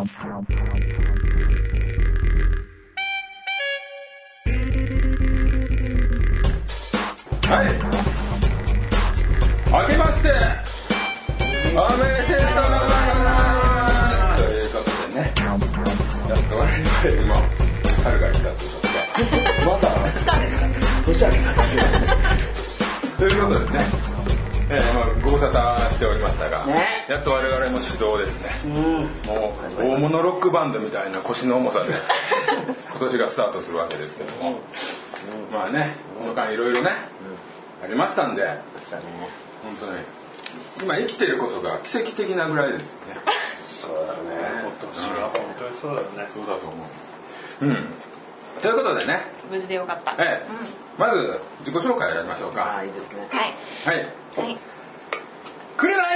はい。明けまして。おめでとうございますということでね。やっと我々にも春が来た。とい うことでまだ年明けた。ということでね、えーまあ、沙汰しておりましたが、ね。やっと我々も始動ですね、もう大物ロックバンドみたいな腰の重さで 今年がスタートするわけですけども、まあねこの間いろいろね、ありましたんで本当に今生きてることが奇跡的なぐらいですよね。そうだね。今年は本当にそうだよね。そうだと思う。うん。ということでね、無事でよかった。ええ。まず自己紹介やりましょうか。あいいですね。はい。はい。はい。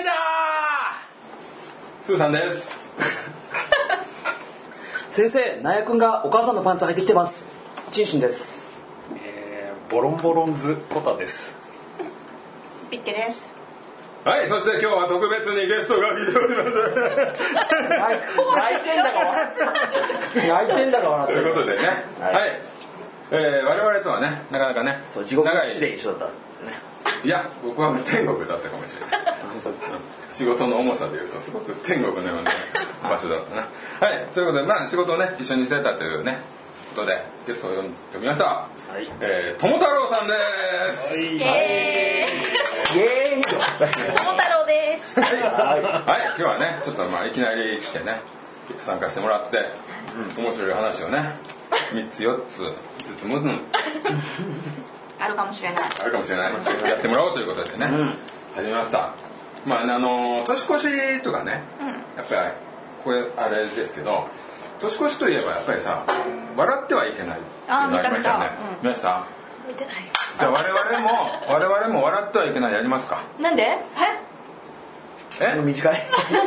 だー。スーさんです。先生ナヤ君がお母さんのパンツ履いてきてます。チンシンです。えーボロンボロンズコタです。ピッケです。はいそして今日は特別にゲストが来ております。泣いてんだか笑って泣いてんだか笑ってということでね。はい、えー我々とはねなかなかねそう地獄で一緒だったいや僕は天国だったかもしれない。仕事の重さでいうとすごく天国のような場所だったな。はいということでまあ仕事をね一緒にしてたというねことでゲストを呼びました。はい。えー友太郎さんです。はい。イエイ。エー太郎です。はい今日はねちょっとまあいきなり来てね参加してもらって、面白い話をね3つ4つ5つ6つあるかもしれない。あるかもしれないやってもらおうということでね、始めましたまああの年越しとかね、やっぱりこれあれですけど年越しといえばやっぱりさ笑ってはいけないっていうのありましたよね見た見たうん見ました見てないです。じゃあ我々も我々も笑ってはいけないやりますかなんで？え？え？短いなん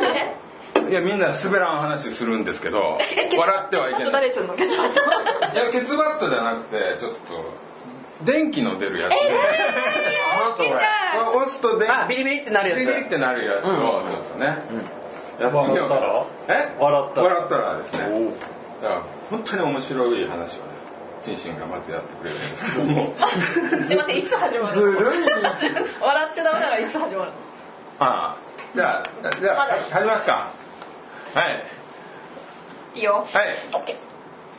で？いやみんな滑らん話するんですけどえ笑ってはいけない誰するの？ケツバット。いやケツバットじゃなくてちょっと電気の出るやつ、押すと電あビリビリってなるやつ。ビリビリってなるやつをちょっとね、やってみようか。笑ったえ笑ったら笑ったらですね。だから本当に面白い話をねシンシンがまずやってくれるんですけども。すいませんいつ始まるずの？るい。笑っちゃダメならいつ始まるの？ああ。じゃあじゃあ始めますか。はい。いいよ。はい。オッケ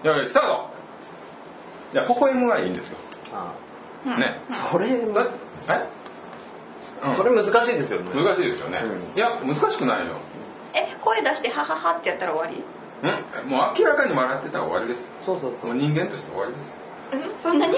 ー。よいスタート。じゃあ微笑むはいいんですよあね。それだえ？うん。それ難しいですよね。難しいですよね、いや難しくないよ。え声出してハハハってやったら終わり？うん。もう明らかに笑ってたら終わりです。そうそうそう。もう人間として終わりです。うん？そんなに？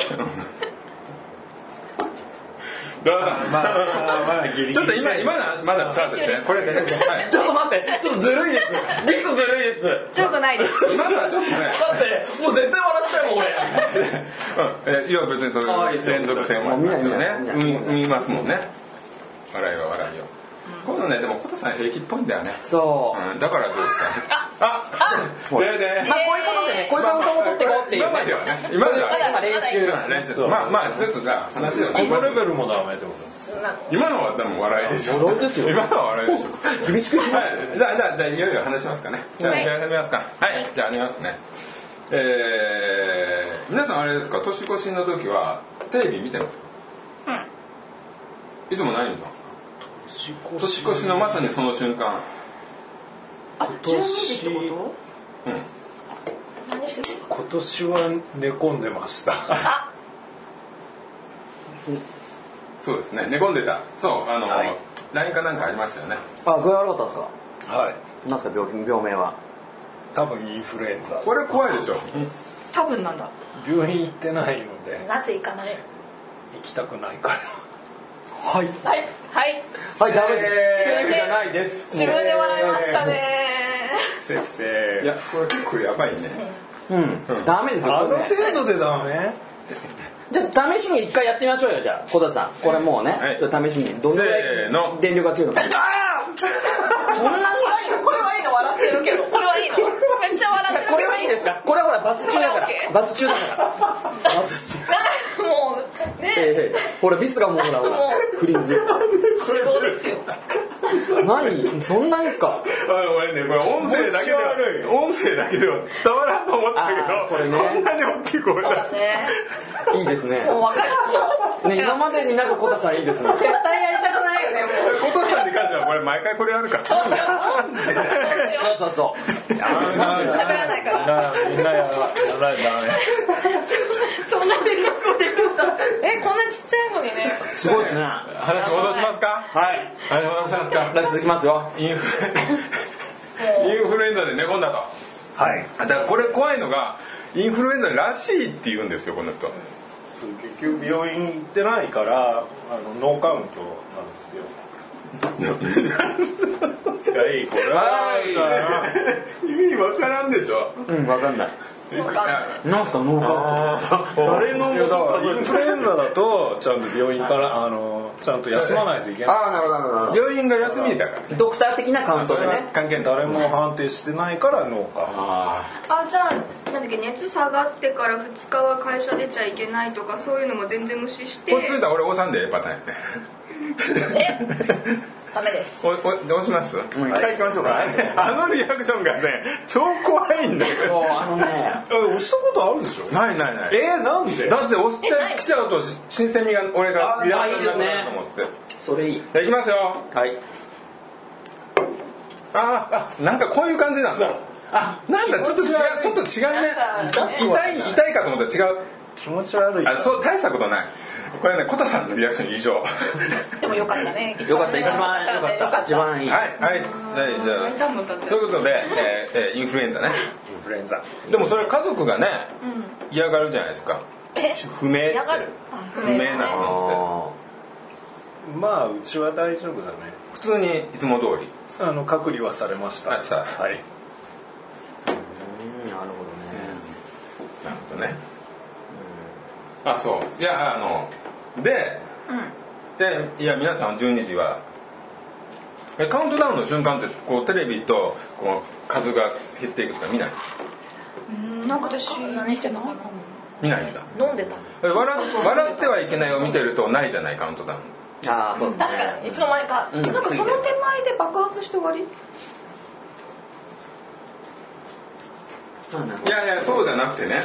ちょっと今今の話まだスタートですね。これでね、はい。ちょっと待ってちょっとずるいです。リスずるいです。強くないです。今のはちょっとね。だってもう絶対笑っちゃうもん俺。うん。えいや別にそれ連続性もありますよね。生みますもんね。笑いは笑いよ今度ねでもコタさん平気っぽいんだよね。そう。うんだからどうした？ああででまあこういうことでねこういうカウントも取っていこうっていう今まではね今まではまだ今練習うん練習まあまあちょっとじゃあ話をこのレベルもダメってこと今のはでも笑いでしょ。笑いですよ。今のは笑いでしょ。厳しく言いますはいじゃあじゃあじゃあいよいよ話しますかね。じゃあはい。じゃあ始めますか。はい。じゃあ始めますね。えー皆さんあれですか？年越しの時はテレビ見てますか？うん。いつも何見てますか？年年越しのまさにその瞬間年12時ってこうん。と？何してるの？今年は寝込んでました。あ。そうですね。寝込んでた。そうあの、はい。かなんかありましたよね。あ具合悪かったんですかはい。なんすか病気病名は？多分インフルエンザ。これ怖いでしょ。多分なんだ。病院行ってないので。なぜ行かない？行きたくないからはい。はい。はい。はいダメです。えーセーフじゃないです。自分で笑いましたね。セーフセいやこれ結構やばいね。うん。ダメですよあの程度でダメ？じゃあ試しに一回やってみましょうよじゃあ。小田さん。これもうね、はい。試しに。どのぐらい電力が強いの？かそんなにこれはいいの笑ってるけどこれはいいの。めっちゃ笑ってるこれはいいですか？これはほら罰中だから？罰中だから。罰中 ええほらビスがもうほらほフリーズ。死亡ですよ。何？そんなですか？あ俺ねこれ音声だけでは音声だけでは伝わらんと思ったけどこれね。こんなに大きい声そうだ出すね。いいですね。もう分かるね今までになくコタさんいいですね。絶対やりたくないよねもう。ことさんに関してはこれ毎回これやるから。そうそうそう。そう喋らないから。みんなやらいとダメ。そんなえこんなちっちゃいのにね。すごいですね。話戻しますか？はい。話戻しますか？じゃあ続きますよ。インフインフルエンザで寝込んだと。はい。だからこれ怖いのがインフルエンザらしいって言うんですよこの人。結局病院行ってないからあのノーカウントなんですよ。は いこれは 意味わからんでしょ。うんわかんないなんすかノーカウント誰のインフルエンザだとちゃんと病院からあのちゃんと休まないといけないああなるほどなるほど病院が休みだからドクター的なカウンそれはトでね関係誰も判定してないからノーカウントああじゃあなんだっけ熱下がってから2日は会社出ちゃいけないとかそういうのも全然無視して。これついたら俺押さんでええパターンやね。え？ダメです。おおどうします？あもう一回行きましょうか。あのリアクションがね超怖いんだけどそうあのねえ押したことあるでしょ？ないないない。えー、なんで？だって押しちゃ来ちゃうと新鮮味が俺があリアクションなくなると思ってそれいい。じゃあいきますよ。はい。あーあなんかこういう感じなんだ。あなんだちょっと違うちょっと違うね。痛い痛いかと思った。ら違う。気持ち悪い。あそう大したことないこれねコタさんのリアクション異常はでもよかったね。よかった一番よかった。一番いい。いはいはい。じゃあということで、えーえーインフルエンザね。インフルエンザ。でもそれ家族がね、嫌がるじゃないですか。え？不明って。嫌がる？不明。なのあまあうちは大丈夫だね。って普通にいつも通り。あの隔離はされました。はい。なるほなるほどね。あそう。いやあので、でいや皆さん12時はえカウントダウンの瞬間ってこうテレビとこう数が減っていくとか見ない？うんなんか私何してたかな見ないんだ。飲んでた。え笑笑ってはいけないを見てるとないじゃない？カウントダウン。どああそうですね。確かにいつの間にか。うん。なんかその手前で爆発して終わり？いやいやそうじゃなくてね。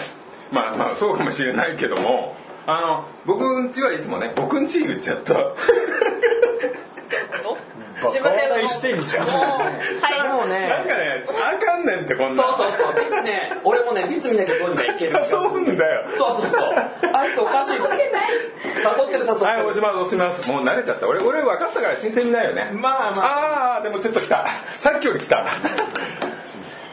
まあまあそうかもしれないけどもあの僕んちはいつもね僕んち言っちゃった。自分でバカ笑いしてんじゃんどはい。もうねなんかねあかんねんってこんな。そうそうそう。ビツね俺もねビツ見なきゃどうにかいける気がするそううんだよ。そうそうそう。あいつおかしい誘ってる誘ってる。はい、押します、押します。もう慣れちゃった。俺、俺分かったから新鮮味ないよね。まあまあ。あー、でもちょっと来た。さっきより来た。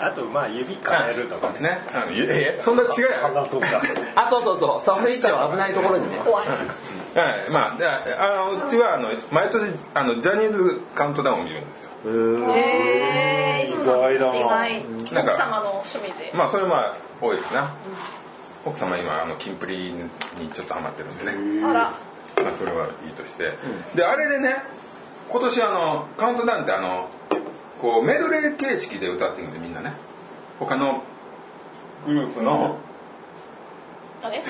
あとまあ指変えるとかねね、そんな違うよ。鼻とかあそうそうそうサフリッチは危ないところにね怖いはい、まあ、であの、うちは、あの、毎年、あの、ジャニーズカウントダウンを見るんですよ。へえ意外だな意外なんか奥様の趣味でまあ、それまあ、多いですな。奥様今、あの、キンプリにちょっとハマってるんでね。あらまあ、それはいいとして。で、あれでね、今年あの、カウントダウンってあの、こう、メドレー形式で歌ってるんで、みんなね。他のグループの、あれあ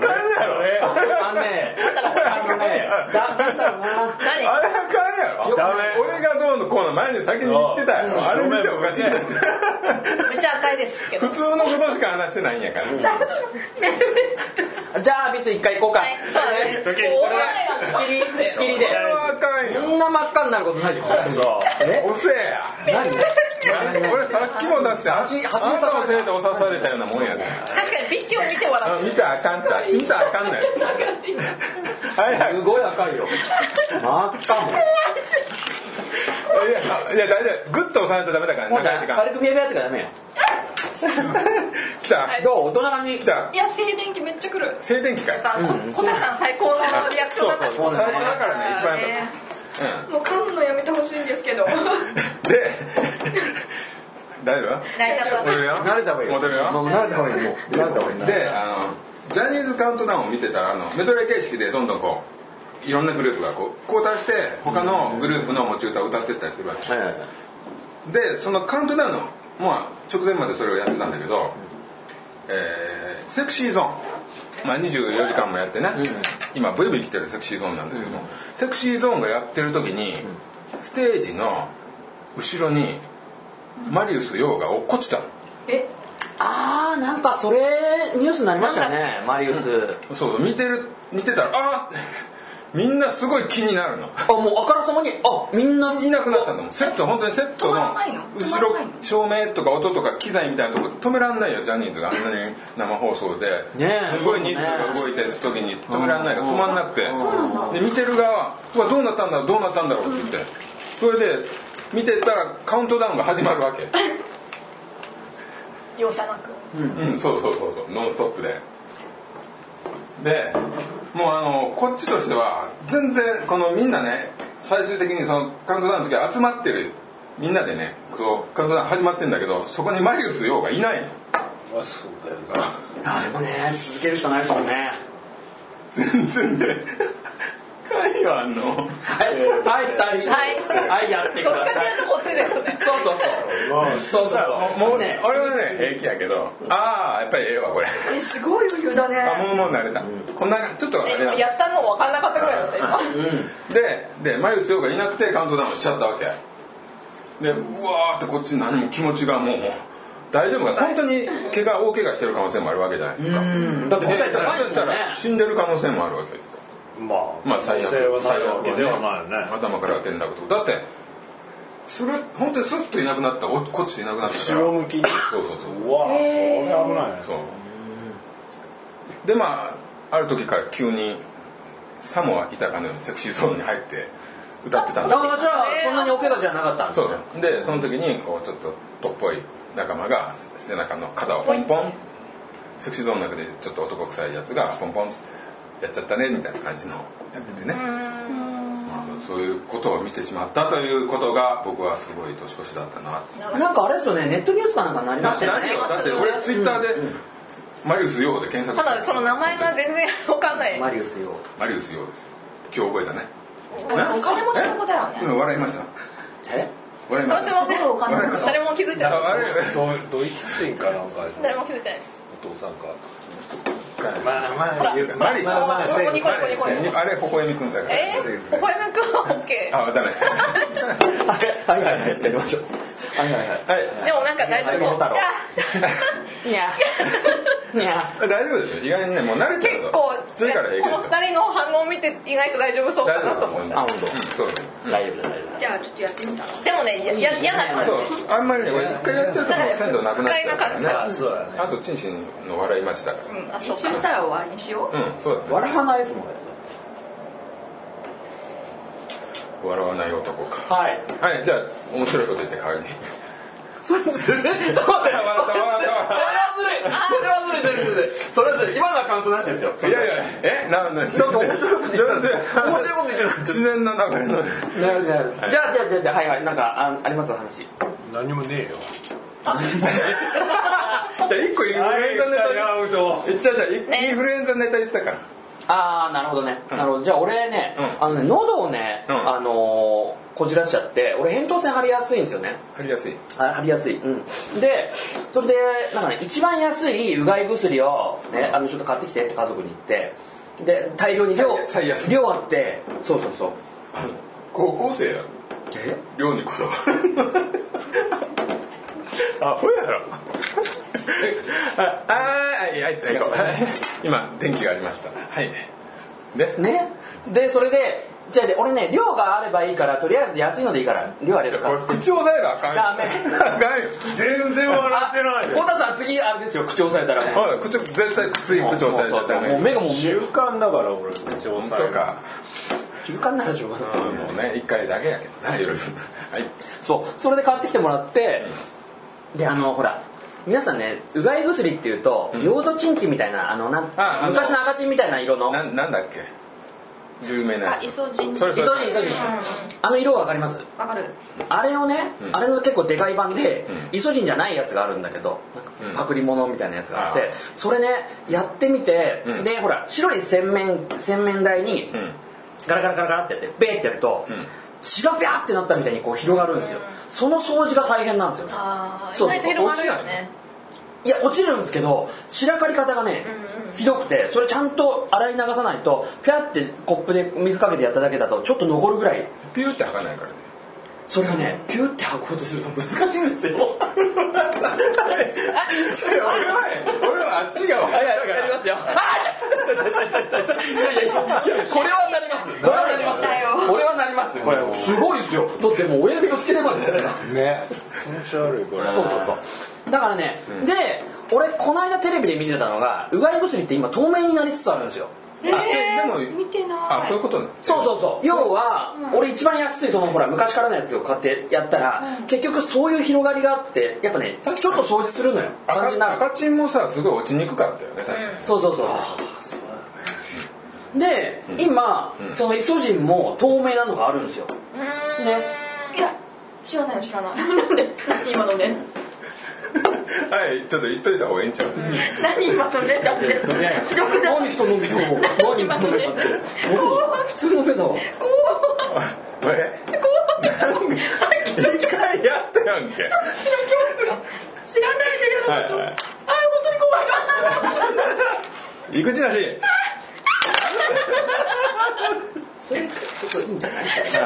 かんやろ。ね。あのねあのねだなんだろうな。あ何れあかんやろ。ダメ。俺がどうのこうの前に先に言ってたよあれ見ておかしいめっちゃ赤いです。けど。普通のことしか話してないんやから。じゃあビツ一回行こうか。はいそうだね。これは仕切り仕切りでこれはあかんこよんな真っ赤になることないよそう。え？遅えや。何？俺さっきもだってああ走りなたのせいで押さされたようなもんやで。確かにビッキを見て笑っ見たらあかんって。あっち見たらあかんないはいはいすごい赤いよ。真っ赤。もいやいや大丈夫。グッと押さないとダメだからもう長軽くビヤビヤってからダメよ来た。はいどう？大人な感じ来た。いや静電気めっちゃくる。静電気かこ小田さん最高のリアクションだったそうそう。最初だからね一番やっぱ。もう噛むのやめてほしいんですけど。う んで大丈夫泣いちゃった戻るよ。慣れた方がいい。よ戻るよ。もう慣れた方がいい。もう慣れた方がいい。であのジャニーズカウントダウンを見てたらあのメドレー形式でどんどんこういろんなグループがこう交代して他のグループの持ち歌を歌ってったりするわけ。でそのカウントダウンの、まあ、直前までそれをやってたんだけど、えーセクシーゾーン、まあ、24時間もやってね、今ブイブイ来てるセクシーゾーンなんですけど、セクシーゾーンがやってる時にステージの後ろにマリウス・ヨーが落っこちたの。えああなんかそれニュースになりましたよねマリウス。そうそう見てる見てたらあみんなすごい気になるの。あもうあからさまにあみんな。いなくなったの。セット本当にセットの後ろ照明とか音とか機材みたいなとこ止めらんないよ。ジャニーズがあんなに生放送で。ねえ。すごい人数が動いてる時に止めらんないから止まんなくて。そうなんだで見てる側はうわどうなったんだろうどうなったんだろうって言って。それで見てたらカウントダウンが始まるわけ。容赦なく。うん、そうそうそうそう。ノンストップで。でもうあのこっちとしては全然このみんなね最終的にそのカウントダウンの時は集まってる。みんなでねそうカウントダウン始まってるんだけどそこにマリウス・ヨーがいない。のまあそうだよな。あでもね続けるしかないですもんね。全然ね会話あんの。はいはい二人。はい。はいやってくどっださい。ちかっていうとこっちですね。そうそうそう。そうそうそう。もうね。俺はね平気やけど。ああやっぱりええわこれ。えすごい余裕だね。あもうもう慣れた、こんなちょっとあれなのやったの分かんなかったぐらいだった今。ででマリウス・ヨーがいなくてカウントダウンしちゃったわけ。でうわーってこっち何も気持ちがもうもう大丈夫かな。本当に怪我大怪我してる可能性もあるわけじゃないですか。だってで答え高いですよね。死んでる可能性もあるわけですよまあまあ最悪可能性はないわけではないよね。頭から転落と。だってする本当にスッといなくなったおこっちいなくなったから。後ろ向きに。そうそうそう。うわそれ危ないそう。でまあある時から急にさもいたかのようにセクシーゾーンに入って歌ってたんだあじゃあそんなにお怪我じゃなかったんですそねうでその時にこうちょっととっぽい仲間が背中の肩をポンポン。セクシーゾーンの中でちょっと男臭いやつがポンポンってやっちゃったねみたいな感じのやっててね。まあそういうことを見てしまったということが僕はすごい年越しだったななんかあれですよねネットニュースかなんかになりましたよね。だって俺ツイッターでマリウス・ヨーで検索ただその名前が全然分かんない。マリウスよマリウス・ヨーです今日覚えたね。あお金持ちの子だよね。うん笑いました。え？笑い誰も気づいてない。ああれ？ドドイツ人かなんか。誰も気づいてないです。お父さんかまあまあ言うマリまあまあここニコニコニコニコあれ微笑みくんだからえー、微笑みくん？は OK あダメはいはいはいやりましょうはいはいはい。はいでもなんか大丈夫そうはいにゃにゃ大丈夫ですよ。意外にねもう慣れちゃうと結構この二人の反応を見て意外と大丈夫そう大かなと思っ丈夫だと思うあ本当。うんそう大丈夫。だ大丈夫。じゃあちょっとやってみたら。でもねやや嫌な感じ。そう。あんまりね俺一回やっちゃうともう鮮度なくなっちゃうからね。ああそうだね。あとチンシンの笑い待ちだから。うん。あ一周したら終わりにしよう。うんそうだね。笑わないですもんね笑わない男か。はい。はいじゃあ面白いこと言って代わりに。それずるいちょっと待ってそれはずるい。それはずるい。それはずるい。それはずるい。今のはカウントなしですよい。やいやえ？ななちょっと面白いこと言ってた。面白いこと言ってた自然な流れの。なるなるじゃあじゃあじゃあじゃあはいはい。なんかああります？話。何もねえよ。じゃあ一個インフルエンザネタ言っちゃったインフルエンザネタ言ったからああなるほどね、なるほど。じゃあ俺ね、うん。あのね喉をね、うん。あのーこじらしちゃって俺扁桃腺張りやすいんですよね。貼りやすい。あ張りやすい、うん、でそれでなんかね一番安いうがい薬を、ね、あのちょっと買ってきてって家族に言ってで大量に量最安量あってそうそうそう。あの高校生やろえ？寮にこそあほやろ。ああはいはい行こう。今電気がありました。はい。でね。でそれでじゃあ俺ね量があればいいからとりあえず安いのでいいから量あればこれ口押さえなあかんよ。ダメ。全然笑ってない太田さん次あれですよ口押さえたら。もうおい口絶対口口押さえそうそうそうてもう目がもう。習慣だから俺。口を押さえるとか習慣ならしょうがない。もうね一回だけやけどなよろしくはい。そう。それで買ってきてもらってであのほら皆さんねうがい薬っていうと、ヨードチンキみたいなあのなんああの昔の赤チンみたいな色の。ななんだっけ？有名なやあつ。イソジンそれそれ。イソジンイソジンあの色わかります？わかる。あれをね、うん。あれの結構でかい版で、うイソジンじゃないやつがあるんだけどなんかパクリ物みたいなやつがあって、あそれねやってみて、うん。でほら白い洗面洗面台にうん。ガラガラガラガラってやってベーってやると、うん血がビャーってなったみたいにこう広がるんですよ、その掃除が大変なんですよね。ああ意そう。外と広がるよね。いや落ちるんですけど散らかり方がね、ひどくてそれちゃんと洗い流さないとピャってコップで水かけてやっただけだとちょっと残るぐらい。ピューって吐かないからねそれがねピューって履こうとすると難しいんですよ。俺は俺はあっちが分かはいるはいやりますよ。いやいやいやこれはなります。これはなります。これはなります。これすごいですよ。だってもう親指の付け根まで。そうね気持ち悪いこれ。そうそう。だからね、で俺この間テレビで見てたのがうがい薬って今透明になりつつあるんですよえあでもー、見てない。あそういうことね。そうそうそう。要は、俺一番安いそのほら昔からのやつを買ってやったら、結局そういう広がりがあってやっぱねちょっと掃除するのよ。感じになる。赤赤チンもさすごい落ちにくかったよね確かに。そうそうそうで、今、そのイソジンも透明なのがあるんですよ。うーん。ね。いや知らないよ知らない。なんで？何 今のねはいちょっと言っといた方がいいんちゃう？何今のねだってひどくない？何人の？目を何人の目だって普通の目だわえ？一 回やったやんけ。知らないでやるはいはい。あ本当に怖い。わ井口なしそれちょっといいんじゃない？は一回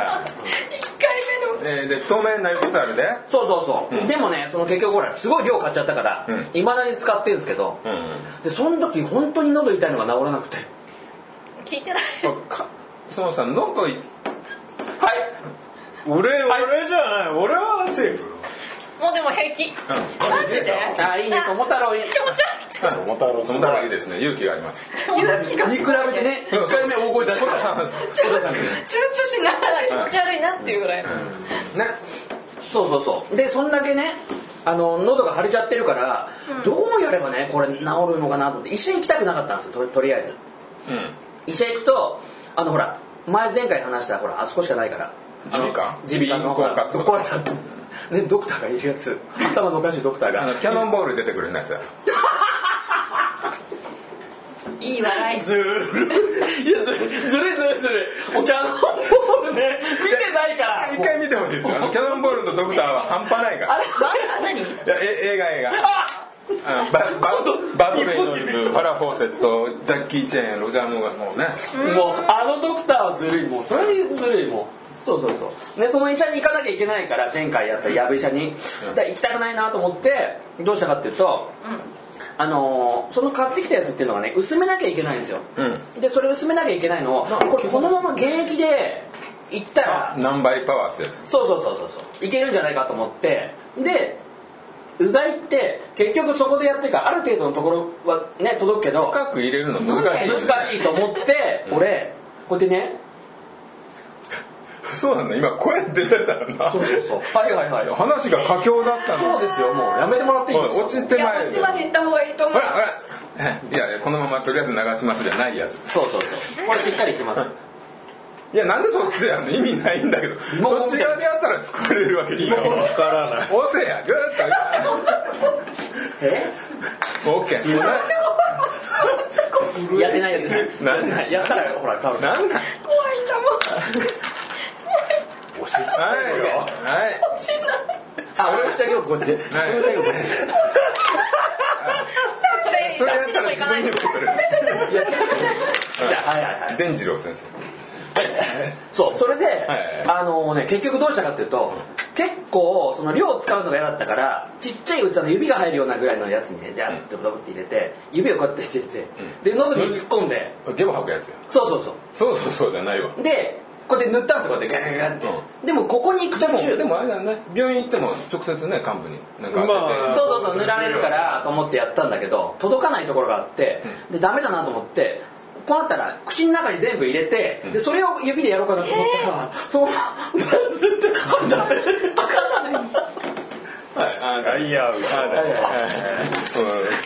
目の。いえーで透明になりつつあるでそうそうそう、でもねその結局ほらすごい量買っちゃったからうんいま、未だに使ってるんですけど、うんでその時本当に喉痛いのが治らなくて。聞いてない。かそのさ喉いはい。俺俺じゃない。俺はセーフもうでも平気。マジで？あいいね。桃太郎に気持ち悪い桃太郎そのたらいいですね。勇気があります。勇気がに比べてね。1回目大声出した。躊躇しながら気持ち悪いなっていうぐらい、ね。そうそうそう。でそんだけねあの喉が腫れちゃってるから、どうやればねこれ治るのかなと思って医者行きたくなかったんですよととりあえず。う医者行くとあのほら前前回話したほらあそこしかないから。耳鼻科耳鼻科のほら耳鼻ぶっ壊れた。ねドクターがいるやつ。頭のおかしいドクターが。んあのキャノンボール出てくるやつ。や いい笑い。ずる。いやずるずるいずるいずるい。おキャノンボールね。見てないから。一回見てほしいですよ。あのキャノンボールとドクターは半端ないから。あれわ何？いやえ映画映画。バババトレイのファラ・フォーセットジャッキー・チェーンロジャー・モーガンもね。もうあのドクターはずるいもうそれにずるいもうそうそう。そう。ねその医者に行かなきゃいけないから前回やったやぶ医者に、だ行きたくないなと思ってどうしたかっていうと、あのーその買ってきたやつっていうのがね薄めなきゃいけないんですよ、うん。でそれ薄めなきゃいけないのをこれこのまま現役で行ったら何倍パワーってやつ？そうそうそうそうそう。いけるんじゃないかと思って。でうがいって結局そこでやってるからある程度のところはね届くけど深く入れるの難しい難しいと思って俺こうやってねそうなんだ。今声出てたらな。そうそうそう。はいはいはい。話が佳境だったの。そうですよ。もうやめてもらっていいですか？落ちていやまえこっちまで行った方がいいと思うほらほらいやいやこのままとりあえず流しますじゃないやつ。そうそうそう。これしっかりいきます。いやなんでそっちでやんの？意味ないんだけど。そっち側でやったら救われるわけいいよわからない。押せや。グーッえ？とオッケー。やってないやってない。なんやったらほら変わるなんなん怖いんだもん。押し付はい。よはい。しんないあ俺も下着をこうやってはい。俺も下着をこって。それそれやあったら自にも行かない分にも来る。いやじゃあはいはいはい。伝次郎先生。そうそれで、はいあのね結局どうしたかっていうと結構その量を使うのが嫌だったからちっちゃい器の指が入るようなぐらいのやつにねジャーってドブドブって入れて指をこうやって入れて、で喉に突っ込んで。ゲボ吐くやつや。そうそうそう。そうそうそうじゃないわ。でこうやって塗ったんですよこうやってガガガガって、でもここに行く途中でもあれだね。病院行っても直接ね幹部になんか当てて、まあそうそうそう塗られるからと思ってやったんだけど届かないところがあって、でダメだなと思ってこうなったら口の中に全部入れて、でそれを指でやろうかなと思ったら、そのままブンって噛んじゃってバカじゃないガイアウうん。そ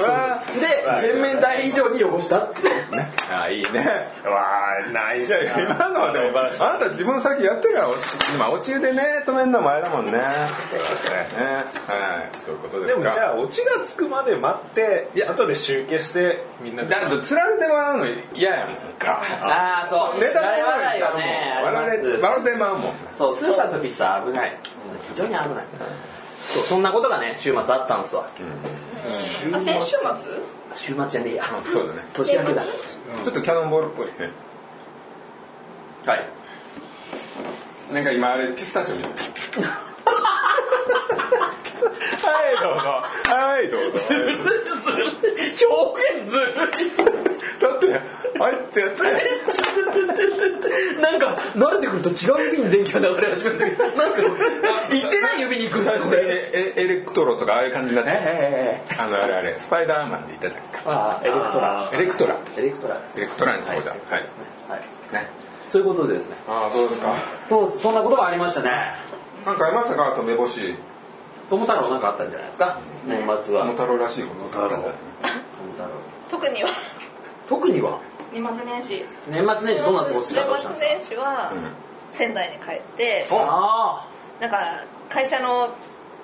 れはで洗面台以上に汚した？あいいね。わあナイ今のはでもあなた自分先やってから今お中でね止めんのもあれだもんね。ね。はい。そういうことですか。でもじゃあオチがつくまで待っていや。後で集計してみんなつられて笑うの嫌やもんか。ああそう。ネタ笑いで笑いはね笑ます。れ笑ってまうもん。そうスーさんの時さ危ない。非常に危ないそうそんなことがね週末あったんですわ。あ先週末？週末じゃねえや。そうだね。年明けだ。ちょっとキャノンボールっぽい。ねはい。なんか今あれピスタチオみたい。はいどうぞ。はいどうぞ。ずるいずるい。表現ずるい。だってはいってやってなんか慣れてくると違う指に電気が流れ始める。んだけどなんすか言ってない指に行くエレクトロとかああいう感じになってるええ。あのあれあれ。スパイダーマンで言ったじああエレクトラ。ゃんエレクトラ。エレクトラエレクトラにそうじゃんはい。はい。ね。そういうことでですね。ああそうですか。そうそんなことがありましたね。なんかありましたか？あと目星。友太郎なんかあったんじゃないですか？年末は。友太郎らしい友太郎。特には特には？年末年始。年末年始どんな過ごし方をしたん年末です年始は仙台に帰ってかあ。なんか会社の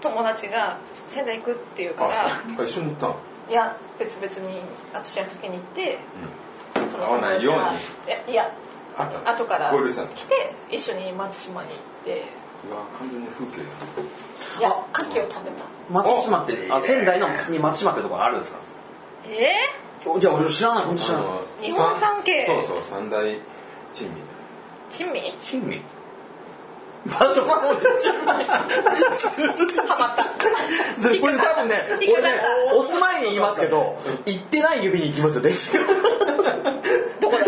友達が仙台行くっていうからあ一緒に行ったの？いや別々に私が先に行って、その会わないように。いや後から来て。一緒に松島に行って。うわ完全に風景いや牡蠣を食べた。松島ってあ仙台のに松島ってところあるんですか？えじゃあ俺知らない本当知らないの日本三景。そうそう三大珍味。ー、珍味？珍味？場所がもうハマった。これ多分ね俺ね押す前に言いますけど行ってない指に行きますよ電気がどこだ？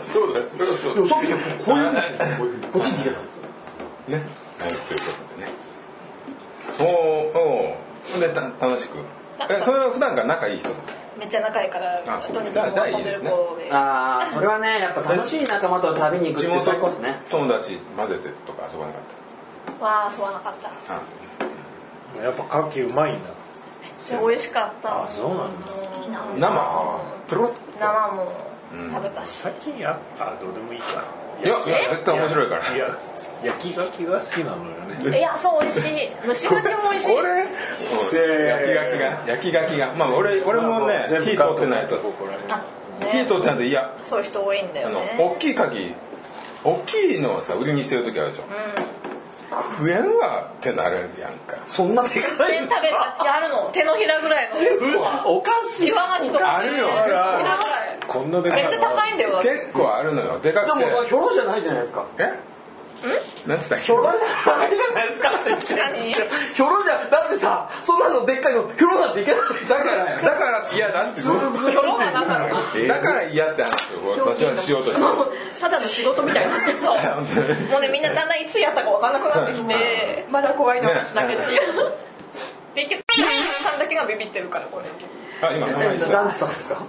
そうだ？もさっきねこういうこういうこっちに逃げたんですよ。ね。はいということでね。おーおーでた楽しくえそれは普段から仲いい人めっちゃ仲いいからあ土日も遊んでる子で。ああそれはねやっぱ楽しい仲間と旅に行く地って最高元ですね。友達混ぜてとか遊ばなかっわあ遊ばなかったたあやっぱ牡蠣うまいんだめっちゃ美味しかった。あそうなんだ。生？プロ？生も食べたし、最近やあどうでもいいかいやいや絶対面白いから。いや焼き牡蠣が好きなのよね。いやそう美味しい。蒸し牡蠣も美味しい。俺焼きガキが焼きガキが。まあ俺俺もね全部火通ってないと。火ね。通ってないと嫌そういう人多いんだよね。大きい牡蠣大きいのをさ売りにしてる時あるでしょ。食えんわってなるやんか。そんなでかい食べた。いやあるの。手のひらぐらいの。おかしい岩牡蠣とかあるよ手のひらぐらい。こんなでかいめっちゃ高いんだよ。結構あるのよ。でかくて。でもそれひょろじゃないじゃないですか。え？なんつった？っけひょろじゃないじゃないですか。って言っひょろじゃだってさそんなのでっかいのひょろなんていけない。だからだから嫌だって。ヒョロは何だろうだから嫌って話を私はしようとして。るた。だの仕事みたいになもうねみんなだんだんいつやったか分かんなくなってきて。まだ怖いの話だけで、結局さんだけがビビってるからこれ。あ今。名前言った何したんですか？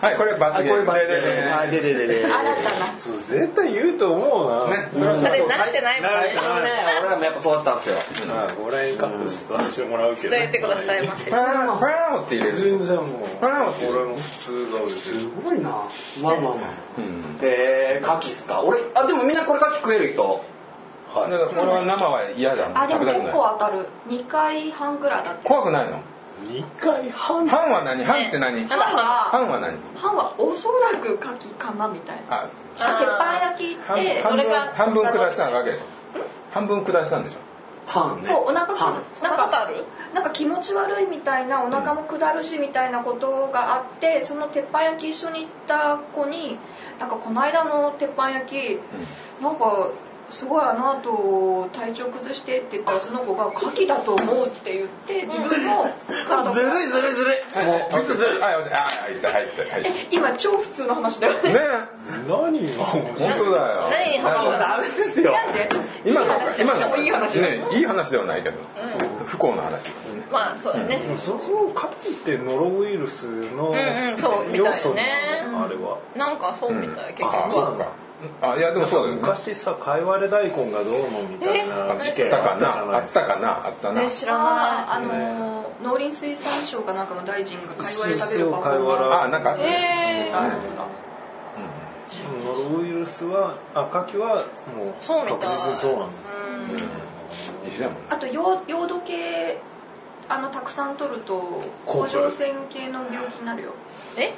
はい。これ罰ゲーム。これでででではいでででで新たな。そう絶対言うと思うな。ねそれは慣れてないもんね。最初ね。俺らもやっぱそうだったんですよ。まあこれカットさせてもらうけど伝えてくださいませ。パーパーって入れる。全然もう。パーって俺も普通がすごいな。まあまあまあ。うん。えー、牡蠣っすか？俺あでもみんなこれ牡蠣食える人。はだから俺は生は嫌だあでも結構当たる。2回半ぐらいだって怖くないの？い2回半？半は何？半って何？なんだ半。は半は何？半はおそらく牡蠣かなみたいな。あ鉄板焼き半って半分下したわけでしょ？半分下したんでしょ？半ね。そうお腹く半。なんかなことあるなんか気持ち悪いみたいなお腹も下るしみたいなことがあってその鉄板焼き一緒に行った子になんかこの間の鉄板焼きなんかすごいあの後体調崩してって言ったらその子が「牡蠣だと思う」って言って自分の体を。ずるいずるいずるい。もうずるあ入った入った入っえ今超普通の話だよね。たね何が面白い本当だよ。何にハマるダメで？すよなんで今の。今しかもいい話ねいい話ではないけど。不幸な話。まあそうだね、でもそもそも牡蠣ってノロウイルスのんうんそうみたいね。要素なのあれは。なんかそうみたい、結あ構そうかあいやでもそうだよね。昔さかいわれ大根がどうのみたいな事件ああったかな？あったかな？あったな？ね知らなあーあのー農林水産省かなんかの大臣が貝割れ食べるパフォーマンスあなんかあったね。してたやつだ。ノロウイルスはあ牡蠣はもう確実にそうなんだ。一緒やもんあとヨヨード系あのたくさん取ると甲状腺系の病気になるよ。いえ？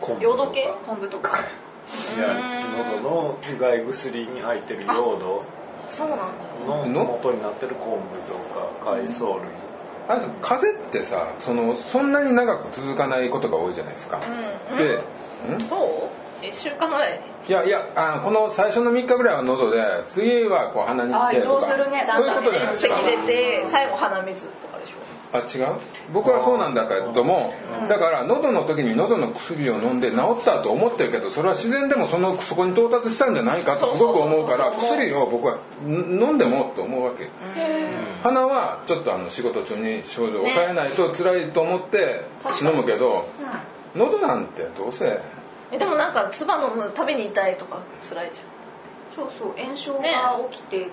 昆布とか？昆布とか。いや喉のうがい薬に入ってるヨードそうなんだ。のの？元になってる昆布とか海藻類。あれ風邪ってさそのそんなに長く続かないことが多いじゃないですか、でん？そ1週間ぐらいいやいやあこの最初の3日ぐらいは喉で次はこう鼻に来てとか。あ移動するね。そういうことじゃないですか。咳出て最後鼻水とかあ違う？僕はそうなんだけどもだから喉の時に喉の薬を飲んで治ったと思ってるけどそれは自然でもそのそこに到達したんじゃないかとすごく思うから薬を僕はん飲んでもと思うわけ。鼻はちょっとあの仕事中に症状を抑えないと辛いと思って飲むけど喉なんてどうせ。えでもなんか唾飲むたびに痛いとか辛いじそうそう炎症ね。が起きてこ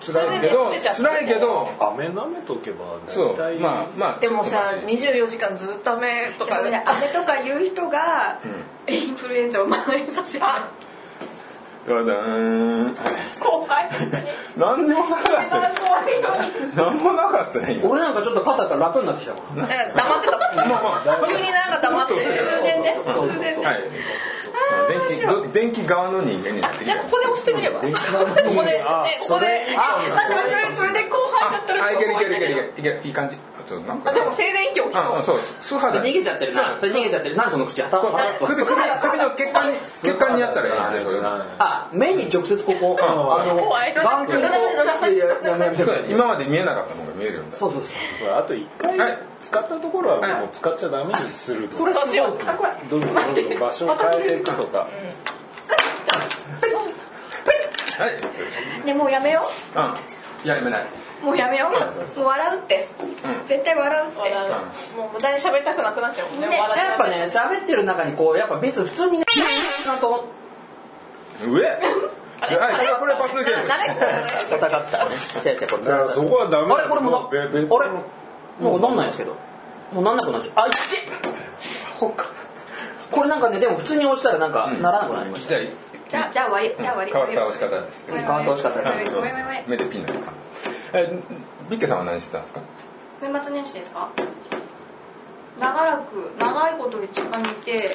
辛いけど辛いけど飴舐めとけばそう大体まあまあでもさちょっとマシ24時間ずっと雨とか飴とか言う人がインフルエンザを蔓延させるあだだーん怖い。何にもなかった怖いのに何もなかったね今。俺なんかちょっと肩が楽になってきたもん。黙ってた。急になんか黙って数年で数年ではい。電気ど電気側の人間になってきた。じゃあここで押してみれば。ここでねあここで。あそれそれで後輩だったらあいけるいけるいけるいける。いけるいい感じ。あちょっとなんかあでも静電気起きああそうそう素肌。逃げちゃってるな。それ逃げちゃってる。何その口はたこう。首首首の血管に血管にやったらいいねそれ。あ目に直接ここあの怖い。眼球こういやいややめやめそう今まで見えなかったものが見えるようになるそうそうそう。これあと一回はい。使ったところはもう使っちゃダメにするとそれそうしよう。あ怖いどんどんどんどん場所を変えていくとか。はい。ねもうやめよう。ん。いややめない、うもうやめよう。もう笑うって。うん。絶対笑うって。笑う。もう無駄に喋りたくなくなっちゃうもんね。やっぱね喋ってる中にこうやっぱ別に普通にねなんと思上？はい。これ罰ゲーム誰？戦ったね。違う違うこれ。だからそこはダメあれ？これもなうべ別あれ？もうなんないんですけど。もうなんなくなっちゃう。あいってほっか。これなんかねでも普通に押したらなんかならなくなりました、じゃあじゃあじゃあ終わり。じゃあ終わり。変わった押し方です。変わった押し方。です目でピンですか？えビッケさんは何してたんですか？年末年始ですか？長らく長いこと実家にいて。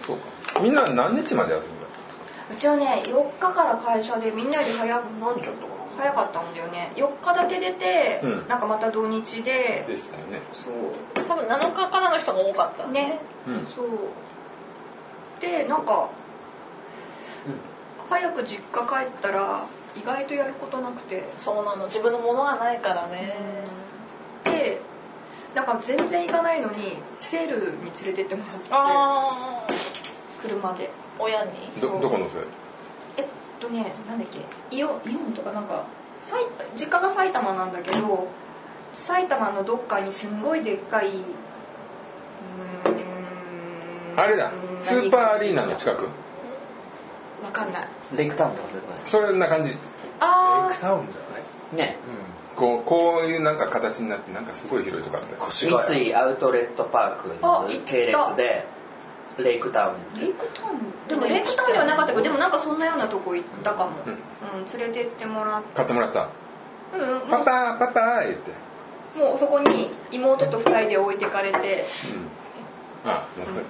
そうか。みんな何日まで休んだうちはね4日から会社でみんなより早く何ちゃったか早かったんだよね。4日だけ出て、うん。なんかまた土日で。でしたよね。そう。多分7日からの人が多かった。ね、うん。そう。でなんか、早く実家帰ったら意外とやることなくて。そうなの。自分のものがないからね。でなんか全然行かないのにセールに連れてってもらって。ああ車で。親に？どどこのそれえっとねなんだっけ。イオンイオンとかなんか埼実家が埼玉なんだけど埼玉のどっかにすんごいでっかいうーん。あれだ。うんスーパーアリーナの近く？わかんない。レイクタウンとかそういうとこそれな感じ。レイあクタウンじゃない？ね。こうこういうなんか形になってなんかすごい広いとこあったよ越谷三井アウトレットパークの系列でレイクタウン。ーレイクタウン？でもレイクタウンではなかったけどでもなんかそんなようなとこ行ったかも、うん。うん連れてってもらって買ってもらった？うんもパパーパパー言って。うもうそこに妹と二人で置いてかれて。うん。あ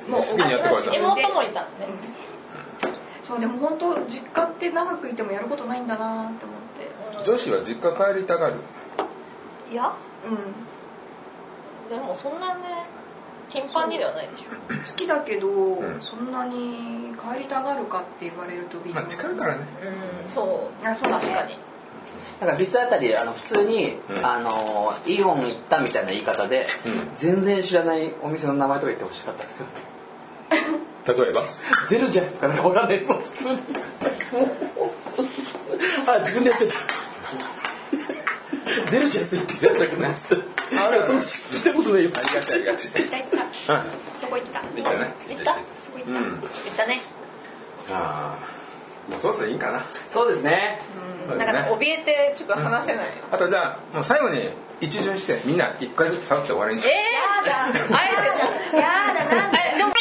もう好きにやってこいと。妹もい。たんねそうでも本当実家って長くいてもやることないんだなって思って。女子は実家帰りたがる？いやうん。でもそんなね頻繁にではないでしょ。好きだけど、ん。そんなに帰りたがるかって言われると微妙。まあ近いからね。うんそう。あそうだね。確かに。だから別あたりあの普通に、うん。あのイオン行ったみたいな言い方で、うん。全然知らないお店の名前とか言ってほしかったですけど 例えば？ゼルジャスとかなんかわかんないと普通に。あ自分でやってた。ゼルジャス行ってゼルだけなっつってあれそのしたことないよ。ありがちありがち行った行った。うんそこ行ったいいかね。行った？そこ行った、うん。行ったね。ああもうそろそろいいかな。そうですね。そうですねなんかね怯えてちょっと話せない。あとじゃあもう最後に一巡してみんな一回ずつ触って終わりにしえよー、あえてやだなんで？えでも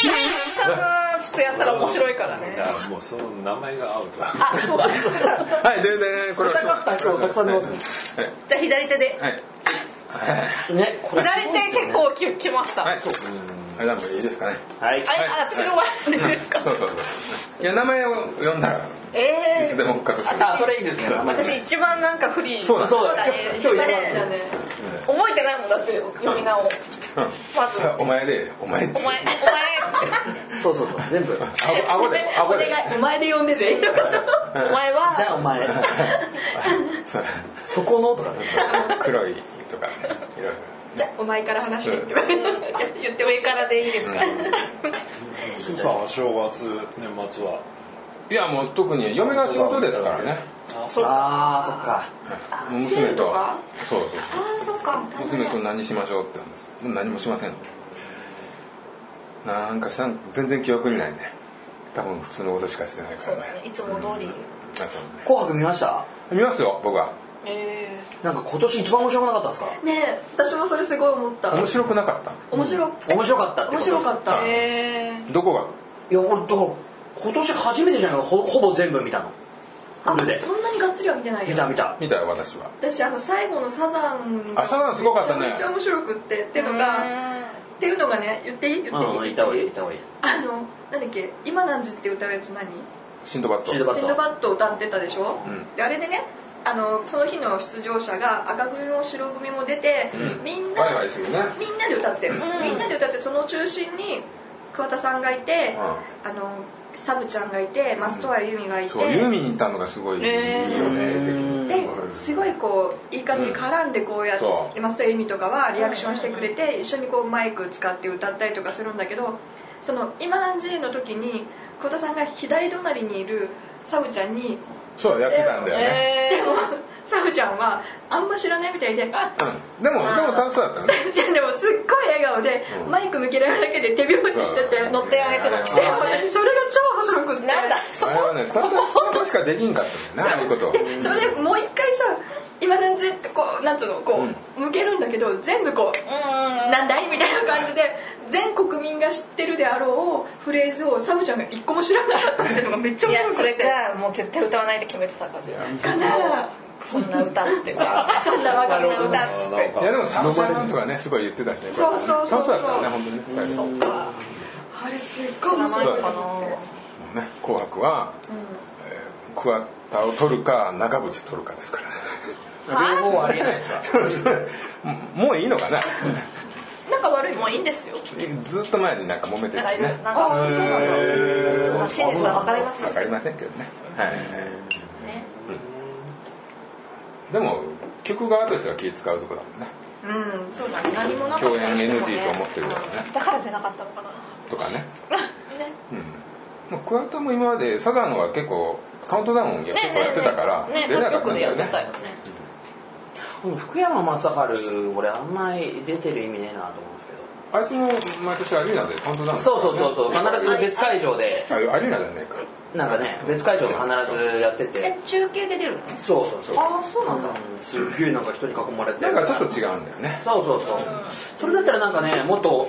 さんがちょっとやったら面白いからね。もうその名前がアウトだあそうはいででこれしたかった今日たくさんじゃあ左手で。はい。ね左手結構ききました。はいあれなんかいいですかね。はい。あれあ私が笑ってですか？そうそうそう。いや名前を呼んだらいえつでも復活する。あそれいいですね。ー、私一番なんかフリーそうだそうだそうだね。今日一番。だね。覚えてないもんだって読み名を。まず。お前でお前お前お そうそうそう全部。あごあごであ お願ごで。いお前で呼んでぜ。前お前は。じゃあお前。そう。そこのとかね。黒いとかねいろいろじゃあお前から話してとか言って上からでい。いですかスーさ正月年末は？いやもう特に嫁が仕事ですからね。あそっか。もうセールとかそうそうああそっか。娘君何しましょうって言うんです。もう何もしません。なんかしたん全然記憶にないね。多分普通のことしかしてないからね。いつも通り。紅白見ました？見ますよ僕はえなんか今年一番面白くなかったですか？ねえ私もそれすごい思った。面白くなかった。面白面白かった面白かった。ー、えどこが？いや俺だから今年初めてじゃないかほほぼ全部見たの。あそんなにがっつりは見てないよ。見た見た。見たよ私は。私あの最後のサザン。があサザンすごかったね。めちゃめちゃ面白くってっていうのがっていうのがね言っていい？言っていい、うん言った方がいい言った方がいい。あのなんだっけ？今何時って歌うやつ何？シンドバッド。シンドバッシンドバッド歌ってたでしょ、うん。であれでねあのその日の出場者が赤組も白組も出て、うん。みんな、みんなで歌ってる、みんなで歌ってその中心に桑田さんがいて、あのサブちゃんがいて増戸谷由実がいて、そうユーミンいたのがすごいいいよねですごいこういい感じに絡んでこうやって、そ増戸谷由実とかはリアクションしてくれて一緒にこうマイク使って歌ったりとかするんだけどその今何時の時に桑田さんが左隣にいるサブちゃんにそうやってたんだよね。でもサブちゃんはあんま知らないみたいでうん。でもでも楽しそうだったよね。じゃあでもすっごい笑顔で、うん。マイク向けられるだけで手拍子してて乗ってあげてた。あでも私それが超面白くってなんだ。あれはねただしかできんかったんだよねああいうことでそれでもう一回さ今何時ってこうなんつうのこう、向けるんだけど全部こううん。なんだい？みたいな感じで全国民が知ってるであろうフレーズをサブちゃんが一個も知らなかったっていうのがめっちゃいやそれ面白くてかもう絶対歌わないで決めてた感じかなそんな歌って。かそんなわがまま歌っつって。いやでもサブちゃんとかねすごい言ってたしねそうそうそうそう。だったね本当にね最初。そっかあれすっごい面白かったってもうね紅白は、えー桑田を取るか中渕取るかですから両方ありえないですかもういいのかな？仲悪いのもういいんですよ。ずっと前になんか揉めてるてね。なんかあそうなん真実は分かりますよ。わかりませんけどね。はい、ね。でも曲側としては気使うとこだもんね。うんそうだね。何もなかった共演 NG ねと思ってるからね。だから出なかったのかな。とかね。ね。うん。まあ桑田も今までサザンは結構カウントダウン結構やってたからね出れなかったんだよね。よくやってたよね。うん福山雅治俺あんまり出てる意味ねえなと思うんですけど。あいつも毎年アリーナでカウントダウン。そうそうそうそう。必ず別会場で。あアリーナじゃねえか。なんかね別会場で必ずやってえて中継で出るの？そうそうそう。ああそうなんだ。うんすっげえなんか人に囲まれて。なんかちょっと違うんだよね。そうそうそう。それだったらなんかねもっと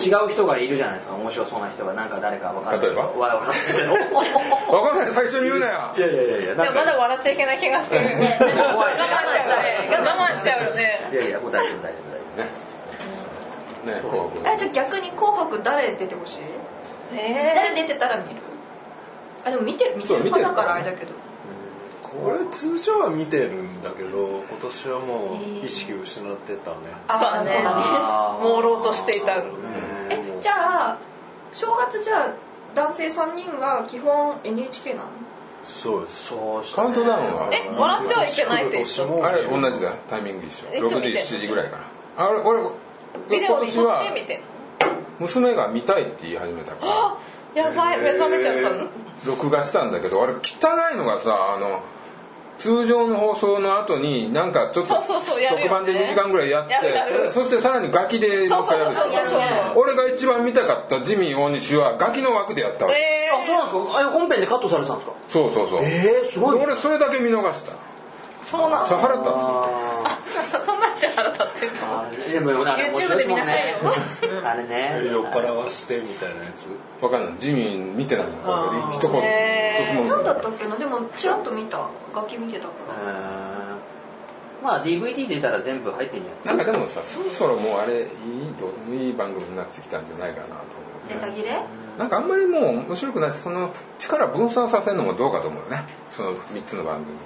違う人がいるじゃないですか面白そうな人が。なんか誰か分かんない。例えば？わ分かんない。けど分かんない。最初に言うなよ。いやいやいやいやでもまだ笑っちゃいけない気がしてる。我慢しちゃうね我慢しちゃうよね。いやいやもう大丈夫大丈夫大丈ね。ねこう。えじゃあ逆に「紅白」誰出てほしい？え誰出てたら見る？あでも見てる。見てるそう見てる派だからあれだけど俺通常は見てるんだけど今年はもう意識失ってたね、あそうだね。そうだね。朦朧としていた。えじゃあ正月じゃあ男性3人は基本 NHK なの？そうです。そうしたカウントダウンは？え笑ってはいけないってあれ同じだよ。タイミング一緒。6時いつ見て。んの7時ぐらいかなあれ俺ビデ今オに撮っ年はてみて。娘が見たいって言い始めたから。やばい。目覚めちゃったの？録画したんだけどあれ汚いのがさあの通常の放送の後になんかちょっと特番で2時間ぐらいやってそそしてさらにガキでもう一回やる俺が一番見たかったジミー大西はガキの枠でやったわけ。えあそうなんですか？あ本編でカットされてたんですか？そうそうそう。えー、すごい。ね俺それだけ見逃した。ー、そうなのさ腹立つ。あそんなんで腹立ってんの？あでもあれ面 YouTube で見なさいねよ。あれね。酔っ払わしてみたいなやつ。わかんない。ジミー見てないの？一言何だったっけ？なでもちらっと見た？楽器見てたからうん。まあ DVD 出たら全部入ってんじゃないなんかでもさそろそろもうあれいいどいい番組になってきたんじゃないかなと思うネタ切れ？なんかあんまりもう面白くないしその力分散させるのもどうかと思うよね。その3つの番組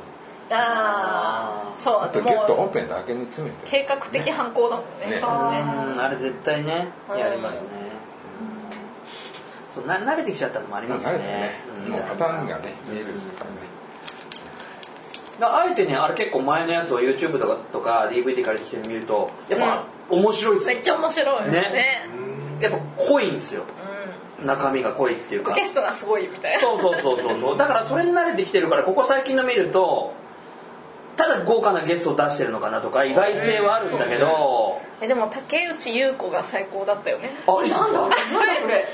ああそうあとギュッともう本編だけに詰めて計画的犯行だもんねね。そうね。うんあれ絶対ねやりますね。そうな慣れてきちゃったのもありますね。ね。うん。もうパターンがね見えるからね。だからあえてねあれ結構前のやつを YouTube とかとか DVD から来てみるとやっぱ面白いっすよ。めっちゃ面白い。ね。ね。やっぱ濃いんですよ。中身が濃いっていうか。ゲストがすごいみたいな。そうそうそうそうそう。だからそれに慣れてきてるからここ最近の見るとただ豪華なゲストを出してるのかなとか意外性はあるんだけど。えでも竹内優子が最高だったよね。あなんだ？なんだそれ？え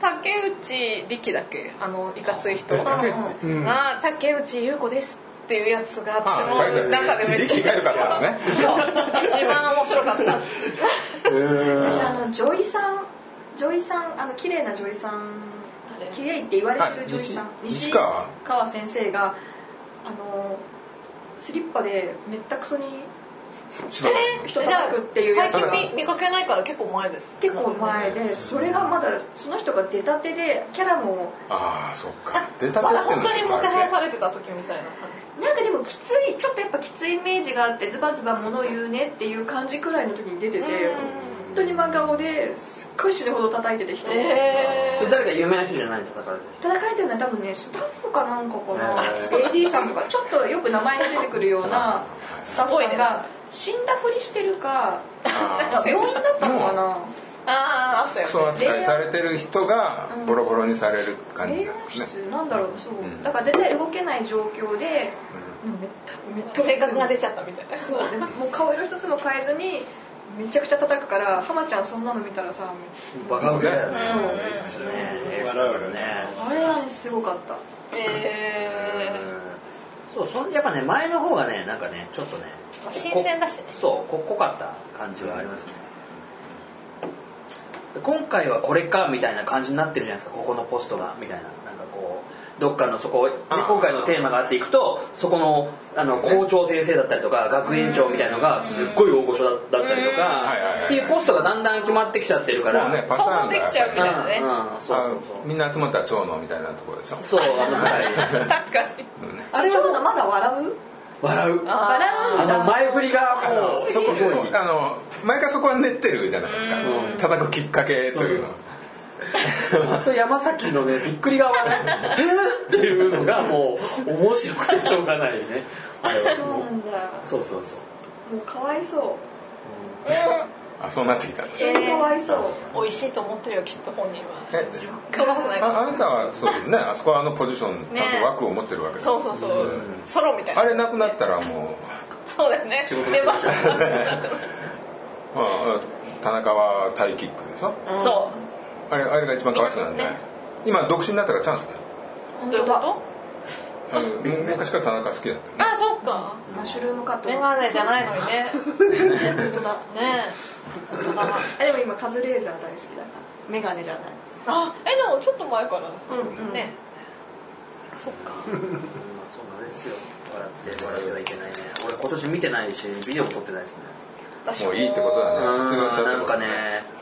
竹内力だっけ？あのいかつい人。え竹内うん。あー竹内優子ですっていうやつが私あも中でめっちゃ。力が良かったのね一番面白かった。私あの女医さん女医さんあの綺麗な女医さん綺麗って言われてる女医さん。あ西川先生があのスリッパでめったくそにしばらく人叩くっていうや最つが。近見見かけないから結構前で結構前でそれがまだその人が出たてでキャラもああそっか。出たてって本当にもてはやされれてた時みたいな感なんかでもきついちょっとやっぱきついイメージがあってズバズバ物言うねっていう感じくらいの時に出てて本当に真顔ですっごい死ぬほど叩いてて人を。じへそれ誰か有名な人じゃないの叩かれてる？叩かれてるのは多分ねスタッフかなんかかな。あ AD さんとかちょっとよく名前が出てくるような スタッフさんが死んだふりしてるかなんか病院だったのかな。ああそう扱いされてる人がボロボロにされる感じ霊なんですね。室なんだろうそう、ん。だから絶対動けない状況で、もうめっためった性格が出ちゃったみたいな。そうでもう顔色一つも変えずにめちゃくちゃ叩くから浜ちゃんそんなの見たらさバカウケだよね。そう。ねえ笑うよね。あれはねすごかった。へそうそんやっぱね前の方がねなんかねちょっとねまあ新鮮だしね。そうこ濃かった感じはありますね。今回はこれかみたいな感じになってるじゃないですか。ここのポストがみたいなどっかのそこ、今回のテーマがあっていくとそこのあの校長先生だったりとか学園長みたいのがすっごい大御所だったりとかっていうポストがだんだん決まってきちゃってるから、もうねパターンが想像できちゃうみたいなね。うんうんそうあそう。みんな集まったら長野みたいなところでしょ？そうそうあの、はい、確かに。あれはちょっとまだ笑う？笑う。あ笑う。んあだの前振りがあもうのそこあの毎回そこは練ってるじゃないですか。うん。叩くきっかけというのは。あ 山崎のねびっくり顔がね「え？っ!」っていうのがもう面白くてしょうがないね。あれは。そうなんだ。そうそうそう。もうかわいそう。あそうなってきた。んです普通にかわいそう、美味しいと思ってるよきっと本人は。え？そんなことないああなたはそうですね。あそこはあのポジションちゃんと枠を持ってるわけだ。そうそうそう。ソロみたいな。あれなくなったらもそうだよね。仕事メンバーう、まあ、田中はタイキックでしょ？そあれあれが一番かわいそうなんで、ね。今独身になったからチャンスだよ。うどういうこあのむ昔から田中好きだったとあそっか。マッシュルームカット。メガネじゃないのにね。本当だね。本当だあでも今カズレーザー大好きだから。メガネじゃない。あえでもちょっと前から。うんうん。ね。そっか。そうなんですよ。笑って笑ってはいけないね。俺今年見てないしビデオも撮ってないですね。私も。ういいってことだね。卒業したなんかね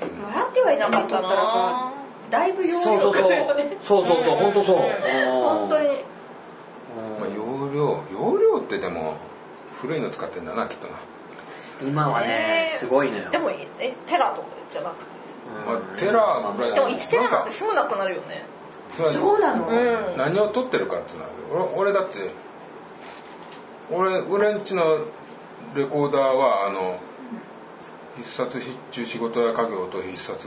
笑ってはいなかったらさだいぶ容量そうそうそう。よね。そうそうそう。本当そう。本当に。まあ、容量容量ってでも古いの使ってんだなきっとな、今はねえ。ーすごいのよ。でもえテラとかじゃなくて？まあ、テラぐらい。でも1テラなんかてすぐなくなるよね。そうなの、うん。何を撮ってるかっていうのは俺俺だって俺俺んちのレコーダーはあの必殺必中仕事や家業と必殺